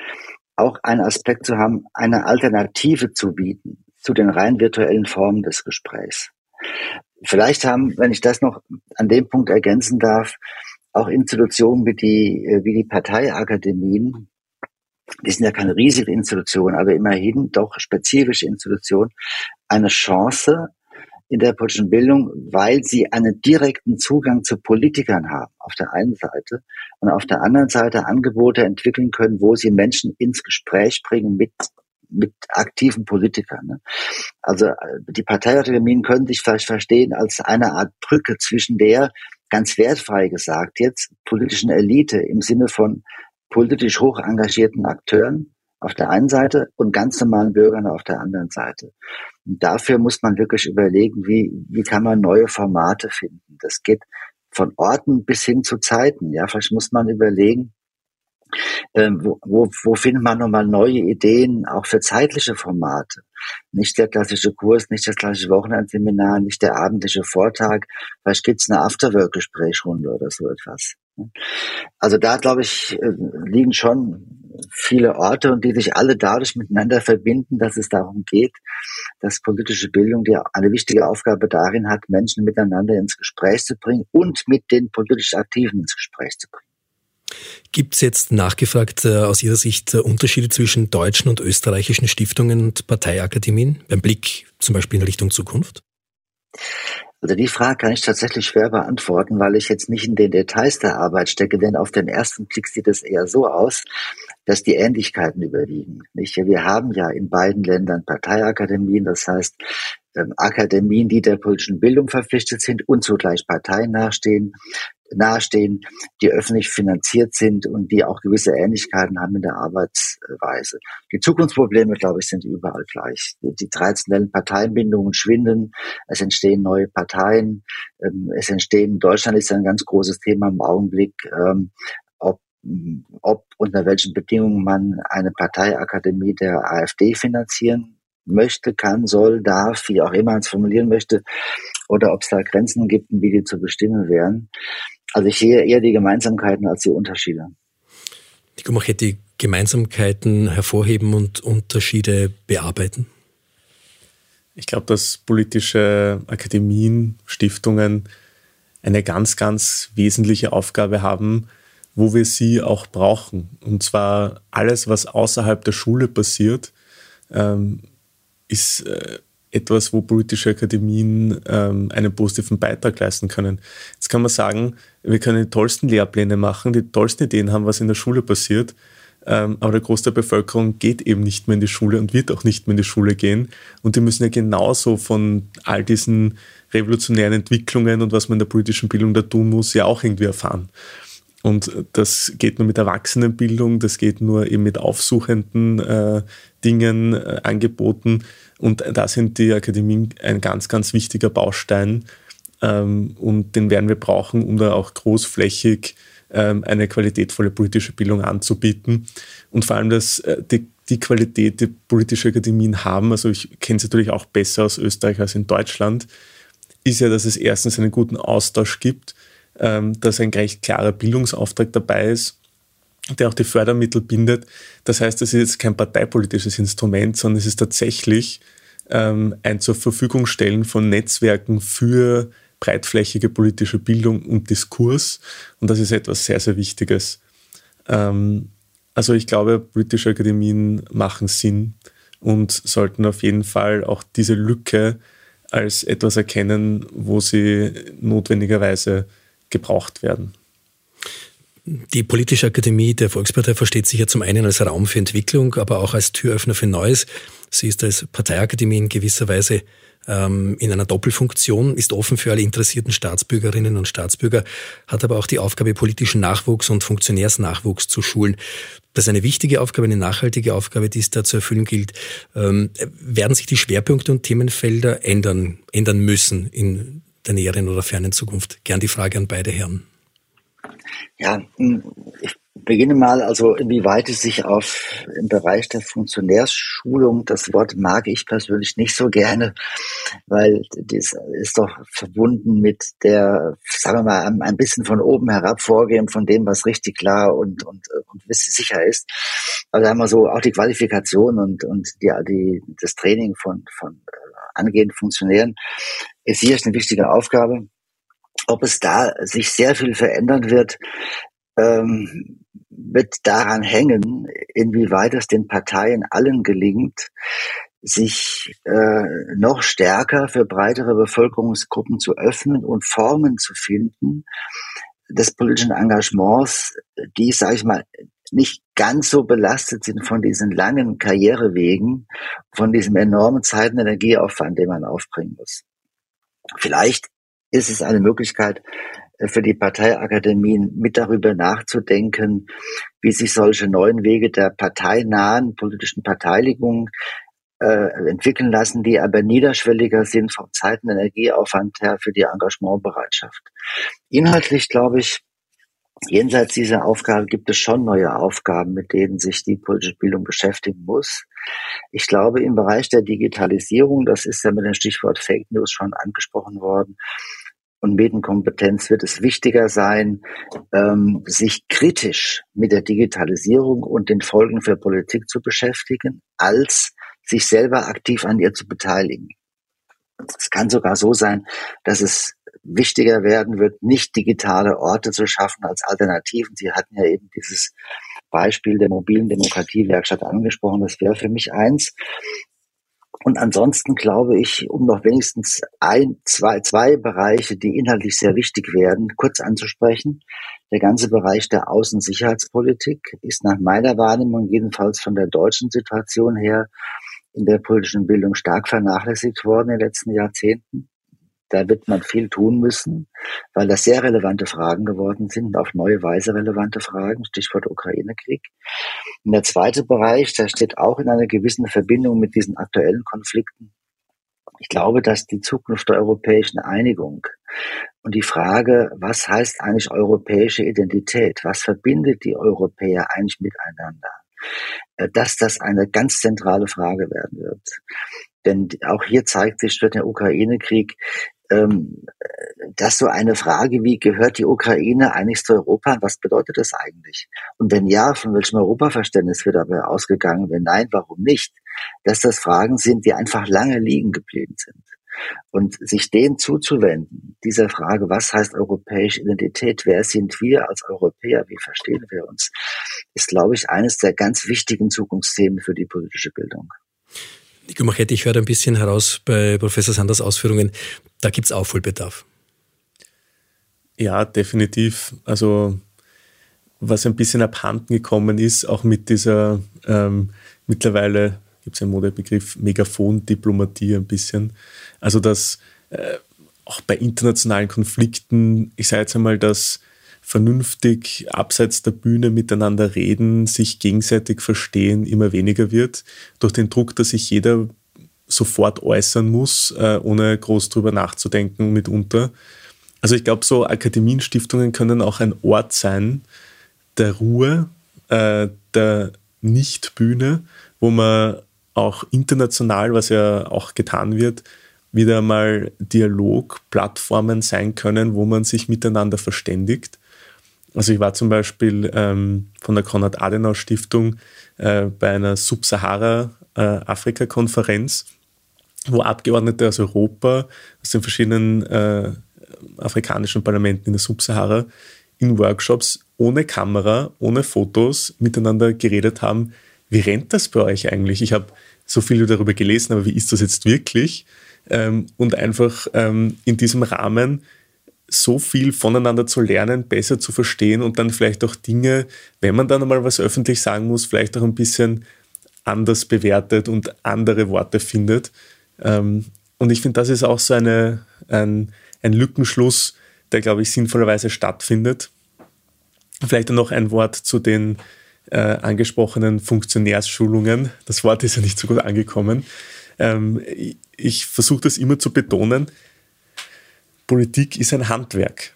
auch einen Aspekt zu haben, eine Alternative zu bieten zu den rein virtuellen Formen des Gesprächs. Vielleicht haben, wenn ich das noch an dem Punkt ergänzen darf, auch Institutionen wie die, äh, wie die Parteiakademien, die sind ja keine riesige Institution, aber immerhin doch spezifische Institutionen, eine Chance in der politischen Bildung, weil sie einen direkten Zugang zu Politikern haben, auf der einen Seite, und auf der anderen Seite Angebote entwickeln können, wo sie Menschen ins Gespräch bringen mit mit aktiven Politikern. Ne? Also äh, die Parteiakademien können sich vielleicht verstehen als eine Art Brücke zwischen der ganz wertfrei gesagt jetzt politischen Elite im Sinne von politisch hoch engagierten Akteuren auf der einen Seite und ganz normalen Bürgern auf der anderen Seite. Und dafür muss man wirklich überlegen, wie, wie kann man neue Formate finden. Das geht von Orten bis hin zu Zeiten. Ja, vielleicht muss man überlegen, ähm, wo, wo, wo findet man nochmal neue Ideen, auch für zeitliche Formate? Nicht der klassische Kurs, nicht das klassische Wochenendseminar, nicht der abendliche Vortrag. Vielleicht gibt's eine Afterwork-Gesprächsrunde oder so etwas. Also da, glaube ich, äh, liegen schon viele Orte und die sich alle dadurch miteinander verbinden, dass es darum geht, dass politische Bildung die eine wichtige Aufgabe darin hat, Menschen miteinander ins Gespräch zu bringen und mit den politisch Aktiven ins Gespräch zu bringen. Gibt es jetzt nachgefragt äh, aus Ihrer Sicht äh, Unterschiede zwischen deutschen und österreichischen Stiftungen und Parteiakademien beim Blick zum Beispiel in Richtung Zukunft? Also die Frage kann ich tatsächlich schwer beantworten, weil ich jetzt nicht in den Details der Arbeit stecke, denn auf den ersten Blick sieht es eher so aus, dass die Ähnlichkeiten überwiegen. Nicht? Wir haben ja in beiden Ländern Parteiakademien, das heißt Akademien, die der politischen Bildung verpflichtet sind und zugleich Parteien nachstehen nahestehen, die öffentlich finanziert sind und die auch gewisse Ähnlichkeiten haben in der Arbeitsweise. Die Zukunftsprobleme, glaube ich, sind überall gleich. Die, traditionellen Parteienbindungen schwinden, es entstehen neue Parteien, ähm, es entstehen, Deutschland ist ein ganz großes Thema im Augenblick, ähm, ob ob unter welchen Bedingungen man eine Parteiakademie der AfD finanzieren möchte, kann, soll, darf, wie auch immer man es formulieren möchte, oder ob es da Grenzen gibt und wie die zu bestimmen wären. Also ich sehe eher die Gemeinsamkeiten als die Unterschiede. Nico Machetti, Gemeinsamkeiten hervorheben und Unterschiede bearbeiten? Ich glaube, dass politische Akademien, Stiftungen eine ganz, ganz wesentliche Aufgabe haben, wo wir sie auch brauchen. Und zwar alles, was außerhalb der Schule passiert, ähm, ist äh, etwas, wo politische Akademien ähm, einen positiven Beitrag leisten können. Jetzt kann man sagen, wir können die tollsten Lehrpläne machen, die tollsten Ideen haben, was in der Schule passiert, ähm, aber der Großteil der Bevölkerung geht eben nicht mehr in die Schule und wird auch nicht mehr in die Schule gehen. Und die müssen ja genauso von all diesen revolutionären Entwicklungen und was man in der politischen Bildung da tun muss, ja auch irgendwie erfahren. Und das geht nur mit Erwachsenenbildung, das geht nur eben mit aufsuchenden äh, Dingen, äh, Angeboten. Und da sind die Akademien ein ganz, ganz wichtiger Baustein. Ähm, und den werden wir brauchen, um da auch großflächig ähm, eine qualitätvolle politische Bildung anzubieten. Und vor allem, dass äh, die, die Qualität, die politische Akademien haben, also ich kenne es natürlich auch besser aus Österreich als in Deutschland, ist ja, dass es erstens einen guten Austausch gibt, ähm, dass ein recht klarer Bildungsauftrag dabei ist, der auch die Fördermittel bindet. Das heißt, es ist jetzt kein parteipolitisches Instrument, sondern es ist tatsächlich ähm, ein zur Verfügung stellen von Netzwerken für breitflächige politische Bildung und Diskurs. Und das ist etwas sehr, sehr Wichtiges. Ähm, also ich glaube, politische Akademien machen Sinn und sollten auf jeden Fall auch diese Lücke als etwas erkennen, wo sie notwendigerweise gebraucht werden. Die Politische Akademie der Volkspartei versteht sich ja zum einen als Raum für Entwicklung, aber auch als Türöffner für Neues. Sie ist als Parteiakademie in gewisser Weise ähm, in einer Doppelfunktion, ist offen für alle interessierten Staatsbürgerinnen und Staatsbürger, hat aber auch die Aufgabe, politischen Nachwuchs und Funktionärsnachwuchs zu schulen. Das ist eine wichtige Aufgabe, eine nachhaltige Aufgabe, die es da zu erfüllen gilt. Ähm, werden sich die Schwerpunkte und Themenfelder ändern, ändern müssen in der näheren oder fernen Zukunft? Gern die Frage an beide Herren. Ja, ich beginne mal, also inwieweit es sich auf im Bereich der Funktionärsschulung, das Wort mag ich persönlich nicht so gerne, weil das ist doch verbunden mit der, sagen wir mal, ein bisschen von oben herab vorgehen von dem, was richtig klar und, und, und sicher ist. Also einmal so auch die Qualifikation und, und die, die, das Training von, von äh, angehenden Funktionären ist hier eine wichtige Aufgabe. Ob es da sich sehr viel verändern wird, ähm, wird daran hängen, inwieweit es den Parteien allen gelingt, sich äh, noch stärker für breitere Bevölkerungsgruppen zu öffnen und Formen zu finden des politischen Engagements, die, sage ich mal, nicht ganz so belastet sind von diesen langen Karrierewegen, von diesem enormen Zeit- und Energieaufwand, den man aufbringen muss. Vielleicht ist es eine Möglichkeit, für die Parteiakademien mit darüber nachzudenken, wie sich solche neuen Wege der parteinahen politischen Beteiligung äh, entwickeln lassen, die aber niederschwelliger sind vom Zeit- und Energieaufwand her für die Engagementbereitschaft. Inhaltlich glaube ich, jenseits dieser Aufgabe gibt es schon neue Aufgaben, mit denen sich die politische Bildung beschäftigen muss. Ich glaube, im Bereich der Digitalisierung, das ist ja mit dem Stichwort Fake News schon angesprochen worden, und Medienkompetenz wird es wichtiger sein, ähm, sich kritisch mit der Digitalisierung und den Folgen für Politik zu beschäftigen, als sich selber aktiv an ihr zu beteiligen. Es kann sogar so sein, dass es wichtiger werden wird, nicht digitale Orte zu schaffen als Alternativen. Sie hatten ja eben dieses Beispiel der mobilen Demokratiewerkstatt angesprochen. Das wäre für mich eins. Und ansonsten glaube ich, um noch wenigstens ein, zwei, zwei Bereiche, die inhaltlich sehr wichtig werden, kurz anzusprechen. Der ganze Bereich der Außensicherheitspolitik ist nach meiner Wahrnehmung jedenfalls von der deutschen Situation her in der politischen Bildung stark vernachlässigt worden in den letzten Jahrzehnten. Da wird man viel tun müssen, weil das sehr relevante Fragen geworden sind, auf neue Weise relevante Fragen, Stichwort Ukraine-Krieg. Und der zweite Bereich, der steht auch in einer gewissen Verbindung mit diesen aktuellen Konflikten. Ich glaube, dass die Zukunft der europäischen Einigung und die Frage, was heißt eigentlich europäische Identität? Was verbindet die Europäer eigentlich miteinander? Äh, dass das eine ganz zentrale Frage werden wird. Denn auch hier zeigt sich durch den Ukraine-Krieg, ähm, das so eine Frage wie, gehört die Ukraine eigentlich zu Europa? Was bedeutet das eigentlich? Und wenn ja, von welchem Europaverständnis wird dabei ausgegangen? Wenn nein, warum nicht? Dass das Fragen sind, die einfach lange liegen geblieben sind. Und sich denen zuzuwenden, dieser Frage, was heißt europäische Identität, wer sind wir als Europäer, wie verstehen wir uns, ist, glaube ich, eines der ganz wichtigen Zukunftsthemen für die politische Bildung. Nico Machetti, ich höre ein bisschen heraus bei Professor Sanders Ausführungen, da gibt es Aufholbedarf. Ja, definitiv. Also was ein bisschen abhanden gekommen ist, auch mit dieser ähm, mittlerweile gibt es einen Modebegriff Megafon-Diplomatie ein bisschen. Also dass äh, auch bei internationalen Konflikten, ich sage jetzt einmal, dass vernünftig abseits der Bühne miteinander reden, sich gegenseitig verstehen, immer weniger wird. Durch den Druck, dass sich jeder sofort äußern muss, äh, ohne groß drüber nachzudenken mitunter. Also ich glaube, so Akademienstiftungen können auch ein Ort sein der Ruhe, äh, der Nicht-Bühne, wo man auch international, was ja auch getan wird, wieder mal Dialogplattformen sein können, wo man sich miteinander verständigt. Also ich war zum Beispiel ähm, von der Konrad-Adenauer-Stiftung äh, bei einer Subsahara-Afrika-Konferenz, äh, wo Abgeordnete aus Europa, aus den verschiedenen äh, afrikanischen Parlamenten in der Subsahara in Workshops ohne Kamera, ohne Fotos miteinander geredet haben, wie rennt das bei euch eigentlich? Ich habe so viel darüber gelesen, aber wie ist das jetzt wirklich? ähm, und einfach ähm, in diesem Rahmen so viel voneinander zu lernen, besser zu verstehen und dann vielleicht auch Dinge, wenn man dann einmal was öffentlich sagen muss, vielleicht auch ein bisschen anders bewertet und andere Worte findet. Ähm, und ich finde, das ist auch so eine, ein, ein Lückenschluss, der, glaube ich, sinnvollerweise stattfindet. Vielleicht noch ein Wort zu den äh, angesprochenen Funktionärsschulungen. Das Wort ist ja nicht so gut angekommen. Ähm, ich versuche das immer zu betonen. Politik ist ein Handwerk.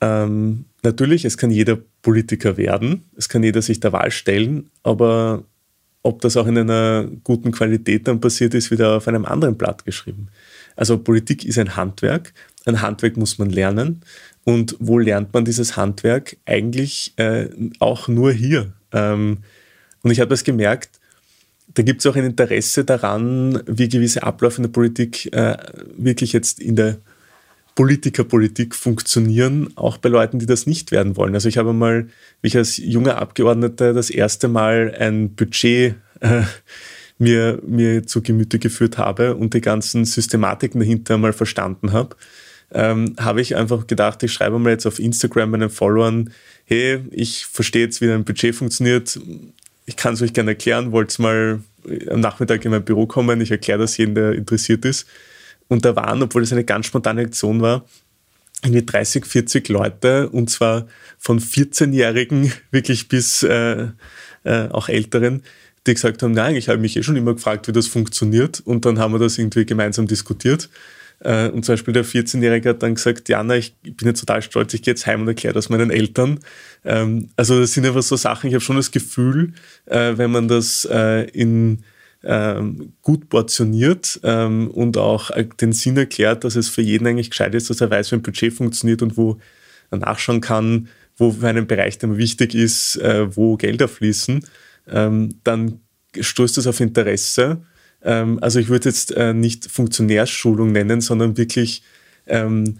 Ähm, natürlich, es kann jeder Politiker werden, es kann jeder sich der Wahl stellen, aber ob das auch in einer guten Qualität dann passiert, ist wieder auf einem anderen Blatt geschrieben. Also Politik ist ein Handwerk. Ein Handwerk muss man lernen. Und wo lernt man dieses Handwerk? Eigentlich äh, auch nur hier. Ähm, und ich habe das gemerkt, da gibt es auch ein Interesse daran, wie gewisse Abläufe in der Politik äh, wirklich jetzt in der Politikerpolitik funktionieren, auch bei Leuten, die das nicht werden wollen. Also ich habe mal, wie ich als junger Abgeordneter das erste Mal ein Budget äh, mir, mir zu Gemüte geführt habe und die ganzen Systematiken dahinter mal verstanden habe, ähm, habe ich einfach gedacht, ich schreibe mal jetzt auf Instagram meinen Followern, hey, ich verstehe jetzt, wie ein Budget funktioniert, ich kann es euch gerne erklären, wollt mal am Nachmittag in mein Büro kommen, ich erkläre das jedem, der interessiert ist. Und da waren, obwohl es eine ganz spontane Aktion war, irgendwie 30, 40 Leute und zwar von 14-Jährigen [laughs] wirklich bis äh, äh, auch Älteren, die gesagt haben, nein, ich habe mich eh schon immer gefragt, wie das funktioniert. Und dann haben wir das irgendwie gemeinsam diskutiert. Äh, und zum Beispiel der 14-Jährige hat dann gesagt, Jana, ich bin jetzt total stolz, ich gehe jetzt heim und erkläre das meinen Eltern. Ähm, also das sind einfach so Sachen, ich habe schon das Gefühl, äh, wenn man das äh, in ähm, gut portioniert ähm, und auch den Sinn erklärt, dass es für jeden eigentlich gescheit ist, dass er weiß, wie ein Budget funktioniert und wo er nachschauen kann, wo für einen Bereich der wichtig ist, wo Gelder fließen, dann stößt das auf Interesse. Ähm, also ich würde jetzt äh, nicht Funktionärsschulung nennen, sondern wirklich ähm,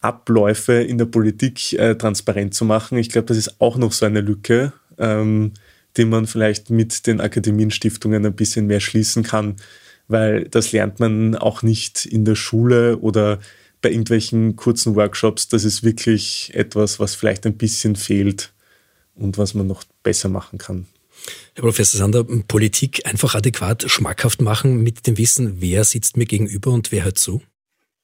Abläufe in der Politik äh, transparent zu machen. Ich glaube, das ist auch noch so eine Lücke, ähm, die man vielleicht mit den Akademienstiftungen ein bisschen mehr schließen kann, weil das lernt man auch nicht in der Schule oder bei irgendwelchen kurzen Workshops. Das ist wirklich etwas, was vielleicht ein bisschen fehlt und was man noch besser machen kann. Herr Professor Sander, Politik einfach adäquat schmackhaft machen mit dem Wissen, wer sitzt mir gegenüber und wer hört zu?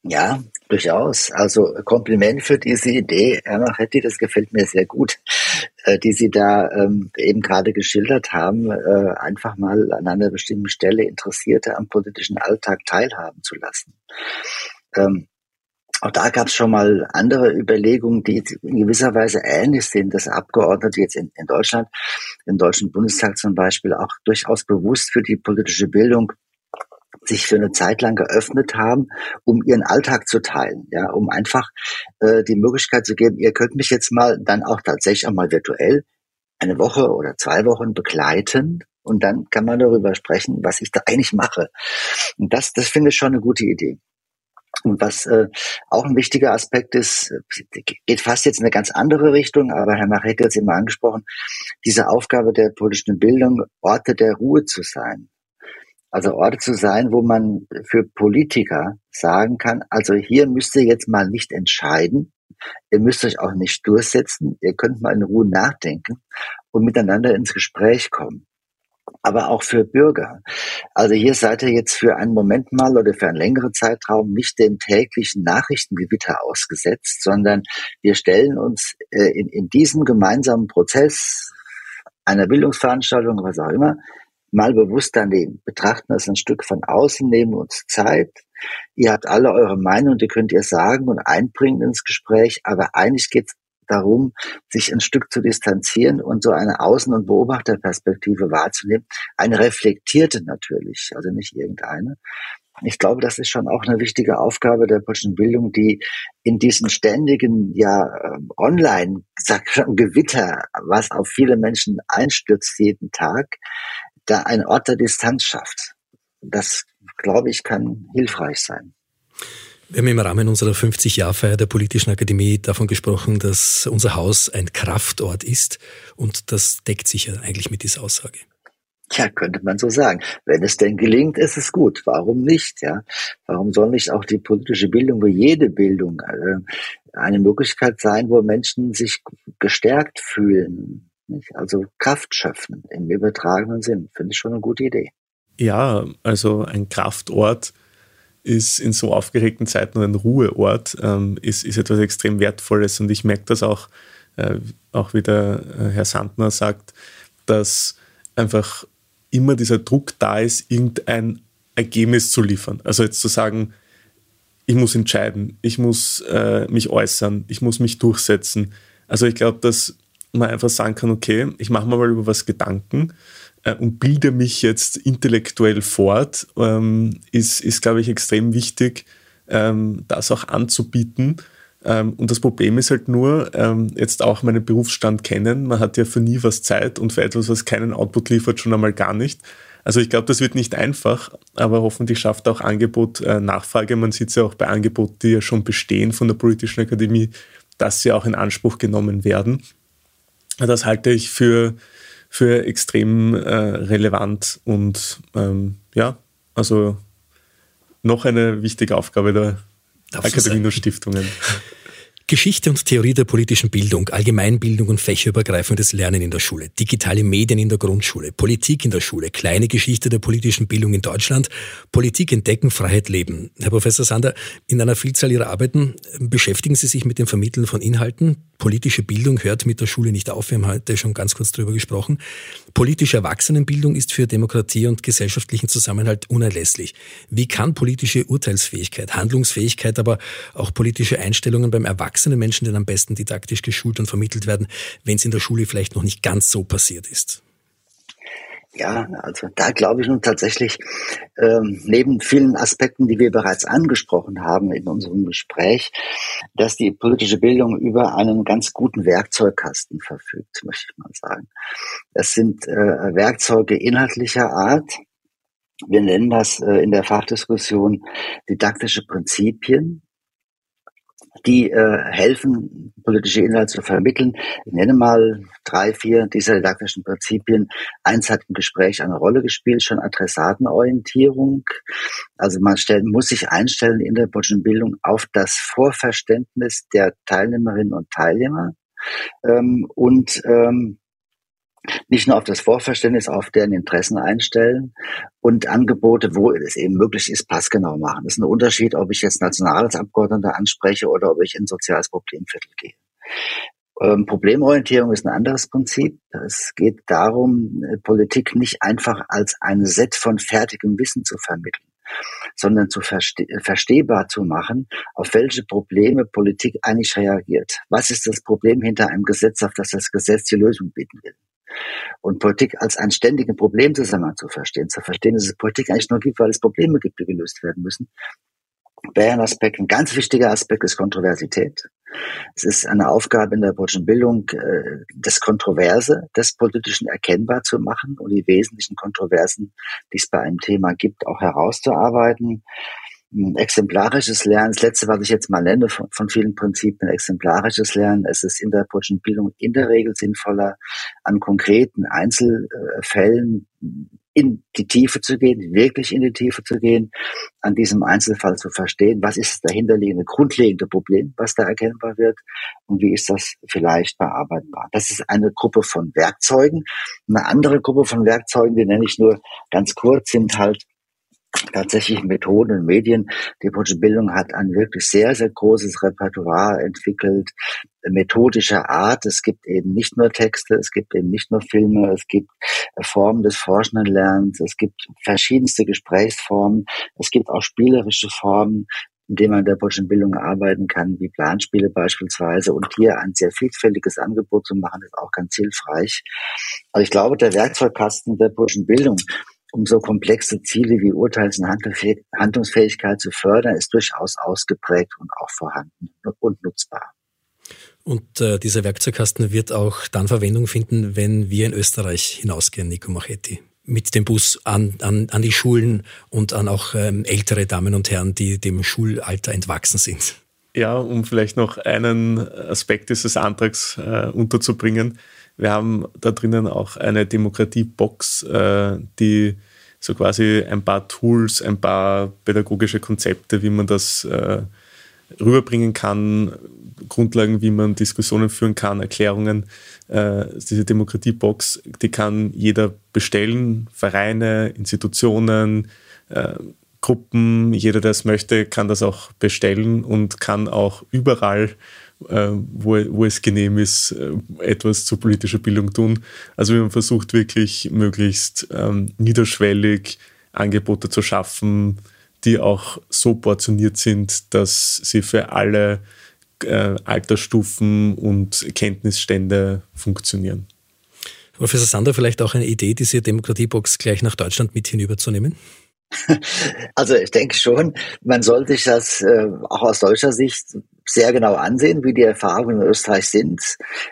Ja, durchaus. Also Kompliment für diese Idee, Herr Machetti, das gefällt mir sehr gut, [laughs] äh, die Sie da ähm, eben gerade geschildert haben, äh, einfach mal an einer bestimmten Stelle Interessierte am politischen Alltag teilhaben zu lassen. Ähm, auch da gab es schon mal andere Überlegungen, die in gewisser Weise ähnlich sind, dass Abgeordnete jetzt in, in Deutschland, im Deutschen Bundestag zum Beispiel, auch durchaus bewusst für die politische Bildung sich für eine Zeit lang geöffnet haben, um ihren Alltag zu teilen, ja, um einfach äh, die Möglichkeit zu geben, ihr könnt mich jetzt mal dann auch tatsächlich auch mal virtuell eine Woche oder zwei Wochen begleiten und dann kann man darüber sprechen, was ich da eigentlich mache. Und das, das finde ich schon eine gute Idee. Und was äh, auch ein wichtiger Aspekt ist, geht fast jetzt in eine ganz andere Richtung, aber Herr Marek hat es immer angesprochen, diese Aufgabe der politischen Bildung, Orte der Ruhe zu sein. Also Orte zu sein, wo man für Politiker sagen kann, also hier müsst ihr jetzt mal nicht entscheiden, ihr müsst euch auch nicht durchsetzen, ihr könnt mal in Ruhe nachdenken und miteinander ins Gespräch kommen. aber auch für Bürger. Also hier seid ihr jetzt für einen Moment mal oder für einen längeren Zeitraum nicht dem täglichen Nachrichtengewitter ausgesetzt, sondern wir stellen uns äh, in, in diesem gemeinsamen Prozess einer Bildungsveranstaltung, was auch immer, mal bewusst daneben, betrachten das ein Stück von außen, nehmen uns Zeit. Ihr habt alle eure Meinung, die könnt ihr sagen und einbringen ins Gespräch, aber eigentlich geht es darum, sich ein Stück zu distanzieren und so eine Außen- und Beobachterperspektive wahrzunehmen. Eine reflektierte natürlich, also nicht irgendeine. Ich glaube, das ist schon auch eine wichtige Aufgabe der politischen Bildung, die in diesen ständigen, ja, ähm, online, sag schon, Gewitter, was auf viele Menschen einstürzt jeden Tag, da ein Ort der Distanz schafft. Das, glaube ich, kann hilfreich sein. Wir haben im Rahmen unserer 50-Jahr-Feier der Politischen Akademie davon gesprochen, dass unser Haus ein Kraftort ist und das deckt sich ja eigentlich mit dieser Aussage. Ja, könnte man so sagen. Wenn es denn gelingt, ist es gut. Warum nicht? Ja, warum soll nicht auch die politische Bildung, wie jede Bildung, äh, eine Möglichkeit sein, wo Menschen sich gestärkt fühlen, nicht? also Kraft schöpfen im übertragenen Sinn? Finde ich schon eine gute Idee. Ja, also ein Kraftort ist in so aufgeregten Zeiten ein Ruheort, ähm, ist, ist etwas extrem Wertvolles. Und ich merke das auch, äh, auch wie der äh, Herr Sandner sagt, dass einfach immer dieser Druck da ist, irgendein Ergebnis zu liefern. Also jetzt zu sagen, ich muss entscheiden, ich muss äh, mich äußern, ich muss mich durchsetzen. Also ich glaube, dass man einfach sagen kann, okay, ich mache mir mal über was Gedanken äh, und bilde mich jetzt intellektuell fort, ähm, ist, ist glaube ich, extrem wichtig, ähm, das auch anzubieten. Ähm, und das Problem ist halt nur, ähm, jetzt auch meinen Berufsstand kennen, man hat ja für nie was Zeit und für etwas, was keinen Output liefert, schon einmal gar nicht. Also ich glaube, das wird nicht einfach, aber hoffentlich schafft auch Angebot äh, Nachfrage. Man sieht es ja auch bei Angeboten, die ja schon bestehen von der Politischen Akademie, dass sie auch in Anspruch genommen werden. Das halte ich für, für extrem äh, relevant und ähm, ja, also noch eine wichtige Aufgabe der Akademien und Stiftungen. [laughs] Geschichte und Theorie der politischen Bildung, Allgemeinbildung und fächerübergreifendes Lernen in der Schule, digitale Medien in der Grundschule, Politik in der Schule, kleine Geschichte der politischen Bildung in Deutschland, Politik entdecken, Freiheit leben. Herr Professor Sander, in einer Vielzahl Ihrer Arbeiten beschäftigen Sie sich mit dem Vermitteln von Inhalten. Politische Bildung hört mit der Schule nicht auf. Wir haben heute schon ganz kurz darüber gesprochen. Politische Erwachsenenbildung ist für Demokratie und gesellschaftlichen Zusammenhalt unerlässlich. Wie kann politische Urteilsfähigkeit, Handlungsfähigkeit, aber auch politische Einstellungen beim erwachsenen Menschen denn am besten didaktisch geschult und vermittelt werden, wenn es in der Schule vielleicht noch nicht ganz so passiert ist? Ja, also da glaube ich nun tatsächlich, ähm, neben vielen Aspekten, die wir bereits angesprochen haben in unserem Gespräch, dass die politische Bildung über einen ganz guten Werkzeugkasten verfügt, möchte ich mal sagen. Es sind äh, Werkzeuge inhaltlicher Art. Wir nennen das äh, in der Fachdiskussion didaktische Prinzipien die äh, helfen, politische Inhalte zu vermitteln. Ich nenne mal drei, vier dieser didaktischen Prinzipien. Eins hat im Gespräch eine Rolle gespielt, schon Adressatenorientierung. Also man stellen, muss sich einstellen in der politischen Bildung auf das Vorverständnis der Teilnehmerinnen und Teilnehmer. Ähm, und ähm, nicht nur auf das Vorverständnis, auf deren Interessen einstellen und Angebote, wo es eben möglich ist, passgenau machen. Das ist ein Unterschied, ob ich jetzt Nationalratsabgeordnete anspreche oder ob ich in soziales Problemviertel gehe. Ähm, Problemorientierung ist ein anderes Prinzip. Es geht darum, äh, Politik nicht einfach als ein Set von fertigem Wissen zu vermitteln, sondern zu verste verstehbar zu machen, auf welche Probleme Politik eigentlich reagiert. Was ist das Problem hinter einem Gesetz, auf das das Gesetz die Lösung bieten will? Und Politik als einen ständigen Problemzusammenhang zu verstehen, zu verstehen, dass es Politik eigentlich nur gibt, weil es Probleme gibt, die gelöst werden müssen, wäre ein Aspekt, ein ganz wichtiger Aspekt ist Kontroversität. Es ist eine Aufgabe in der politischen Bildung, äh, das Kontroverse des Politischen erkennbar zu machen und die wesentlichen Kontroversen, die es bei einem Thema gibt, auch herauszuarbeiten exemplarisches Lernen, das letzte, was ich jetzt mal nenne von, von vielen Prinzipien, exemplarisches Lernen, es ist in der politischen Bildung in der Regel sinnvoller, an konkreten Einzelfällen in die Tiefe zu gehen, wirklich in die Tiefe zu gehen, an diesem Einzelfall zu verstehen, was ist das dahinterliegende, grundlegende Problem, was da erkennbar wird und wie ist das vielleicht bearbeitbar. Das ist eine Gruppe von Werkzeugen. Eine andere Gruppe von Werkzeugen, die nenne ich nur ganz kurz, sind halt tatsächlich Methoden und Medien. Die politische Bildung hat ein wirklich sehr, sehr großes Repertoire entwickelt, methodischer Art. Es gibt eben nicht nur Texte, es gibt eben nicht nur Filme, es gibt Formen des forschenden Lernens, es gibt verschiedenste Gesprächsformen, es gibt auch spielerische Formen, in denen man der politischen Bildung arbeiten kann, wie Planspiele beispielsweise. Und hier ein sehr vielfältiges Angebot zu machen, ist auch ganz hilfreich. Also ich glaube, der Werkzeugkasten der politischen Bildung um so komplexe Ziele wie Urteils- und Handlungsfähigkeit zu fördern, ist durchaus ausgeprägt und auch vorhanden und nutzbar. Und äh, dieser Werkzeugkasten wird auch dann Verwendung finden, wenn wir in Österreich hinausgehen, Nico Machetti. Mit dem Bus an, an, an die Schulen und an auch ähm, ältere Damen und Herren, die dem Schulalter entwachsen sind. Ja, um vielleicht noch einen Aspekt dieses Antrags äh, unterzubringen. Wir haben da drinnen auch eine Demokratiebox, äh, die so quasi ein paar Tools, ein paar pädagogische Konzepte, wie man das äh, rüberbringen kann, Grundlagen, wie man Diskussionen führen kann, Erklärungen. Äh, diese Demokratiebox, die kann jeder bestellen, Vereine, Institutionen, äh, Gruppen, jeder, der es möchte, kann das auch bestellen und kann auch überall äh, wo, wo es genehm ist, äh, etwas zur politischen Bildung tun. Also wir haben versucht, wirklich möglichst ähm, niederschwellig Angebote zu schaffen, die auch so portioniert sind, dass sie für alle äh, Altersstufen und Kenntnisstände funktionieren. Professor Sander, vielleicht auch eine Idee, diese Demokratiebox gleich nach Deutschland mit hinüberzunehmen? [laughs] Also ich denke schon, man sollte sich das äh, auch aus deutscher Sicht sehr genau ansehen, wie die Erfahrungen in Österreich sind.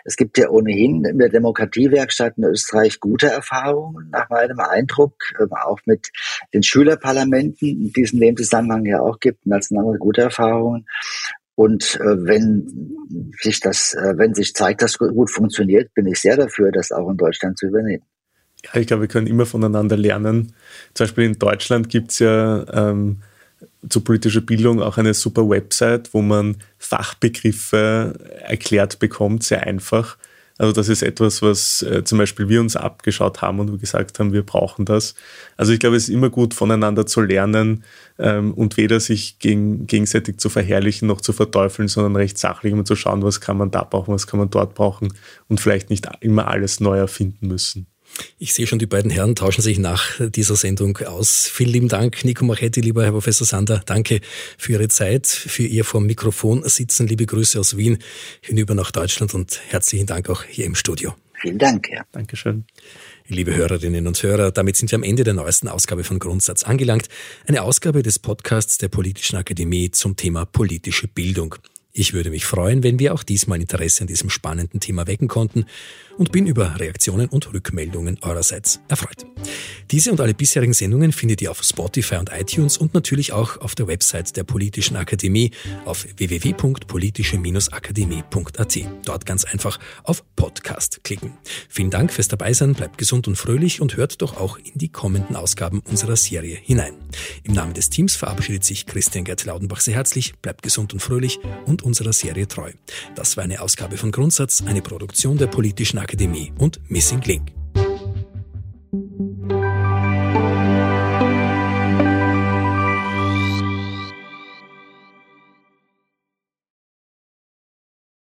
Es gibt ja ohnehin in der Demokratiewerkstatt in Österreich gute Erfahrungen, nach meinem Eindruck, äh, auch mit den Schülerparlamenten, die es in dem Zusammenhang ja auch gibt, national gute Erfahrungen. Und äh, wenn sich das, äh, wenn sich zeigt, dass gut funktioniert, bin ich sehr dafür, das auch in Deutschland zu übernehmen. Ja, ich glaube, wir können immer voneinander lernen. Zum Beispiel in Deutschland gibt es ja ähm, zur politischen Bildung auch eine super Website, wo man Fachbegriffe erklärt bekommt, sehr einfach. Also das ist etwas, was äh, zum Beispiel wir uns abgeschaut haben und gesagt haben, wir brauchen das. Also ich glaube, es ist immer gut, voneinander zu lernen ähm, und weder sich gegen, gegenseitig zu verherrlichen noch zu verteufeln, sondern recht sachlich immer zu schauen, was kann man da brauchen, was kann man dort brauchen und vielleicht nicht immer alles neu erfinden müssen. Ich sehe schon, die beiden Herren tauschen sich nach dieser Sendung aus. Vielen lieben Dank, Nico Machetti, lieber Herr Professor Sander. Danke für Ihre Zeit, für Ihr vor dem Mikrofon sitzen. Liebe Grüße aus Wien hinüber nach Deutschland und herzlichen Dank auch hier im Studio. Vielen Dank, ja. Dankeschön. Liebe Hörerinnen und Hörer, damit sind wir am Ende der neuesten Ausgabe von Grundsatz angelangt. Eine Ausgabe des Podcasts der Politischen Akademie zum Thema politische Bildung. Ich würde mich freuen, wenn wir auch diesmal Interesse an diesem spannenden Thema wecken konnten und bin über Reaktionen und Rückmeldungen eurerseits erfreut. Diese und alle bisherigen Sendungen findet ihr auf Spotify und iTunes und natürlich auch auf der Website der Politischen Akademie auf www.politische-akademie.at. Dort ganz einfach auf Podcast klicken. Vielen Dank fürs Dabeisein, bleibt gesund und fröhlich und hört doch auch in die kommenden Ausgaben unserer Serie hinein. Im Namen des Teams verabschiedet sich Christian Gerd Laudenbach sehr herzlich, bleibt gesund und fröhlich und unserer Serie treu. Das war eine Ausgabe von Grundsatz, eine Produktion der Politischen Akademie und Missing Link.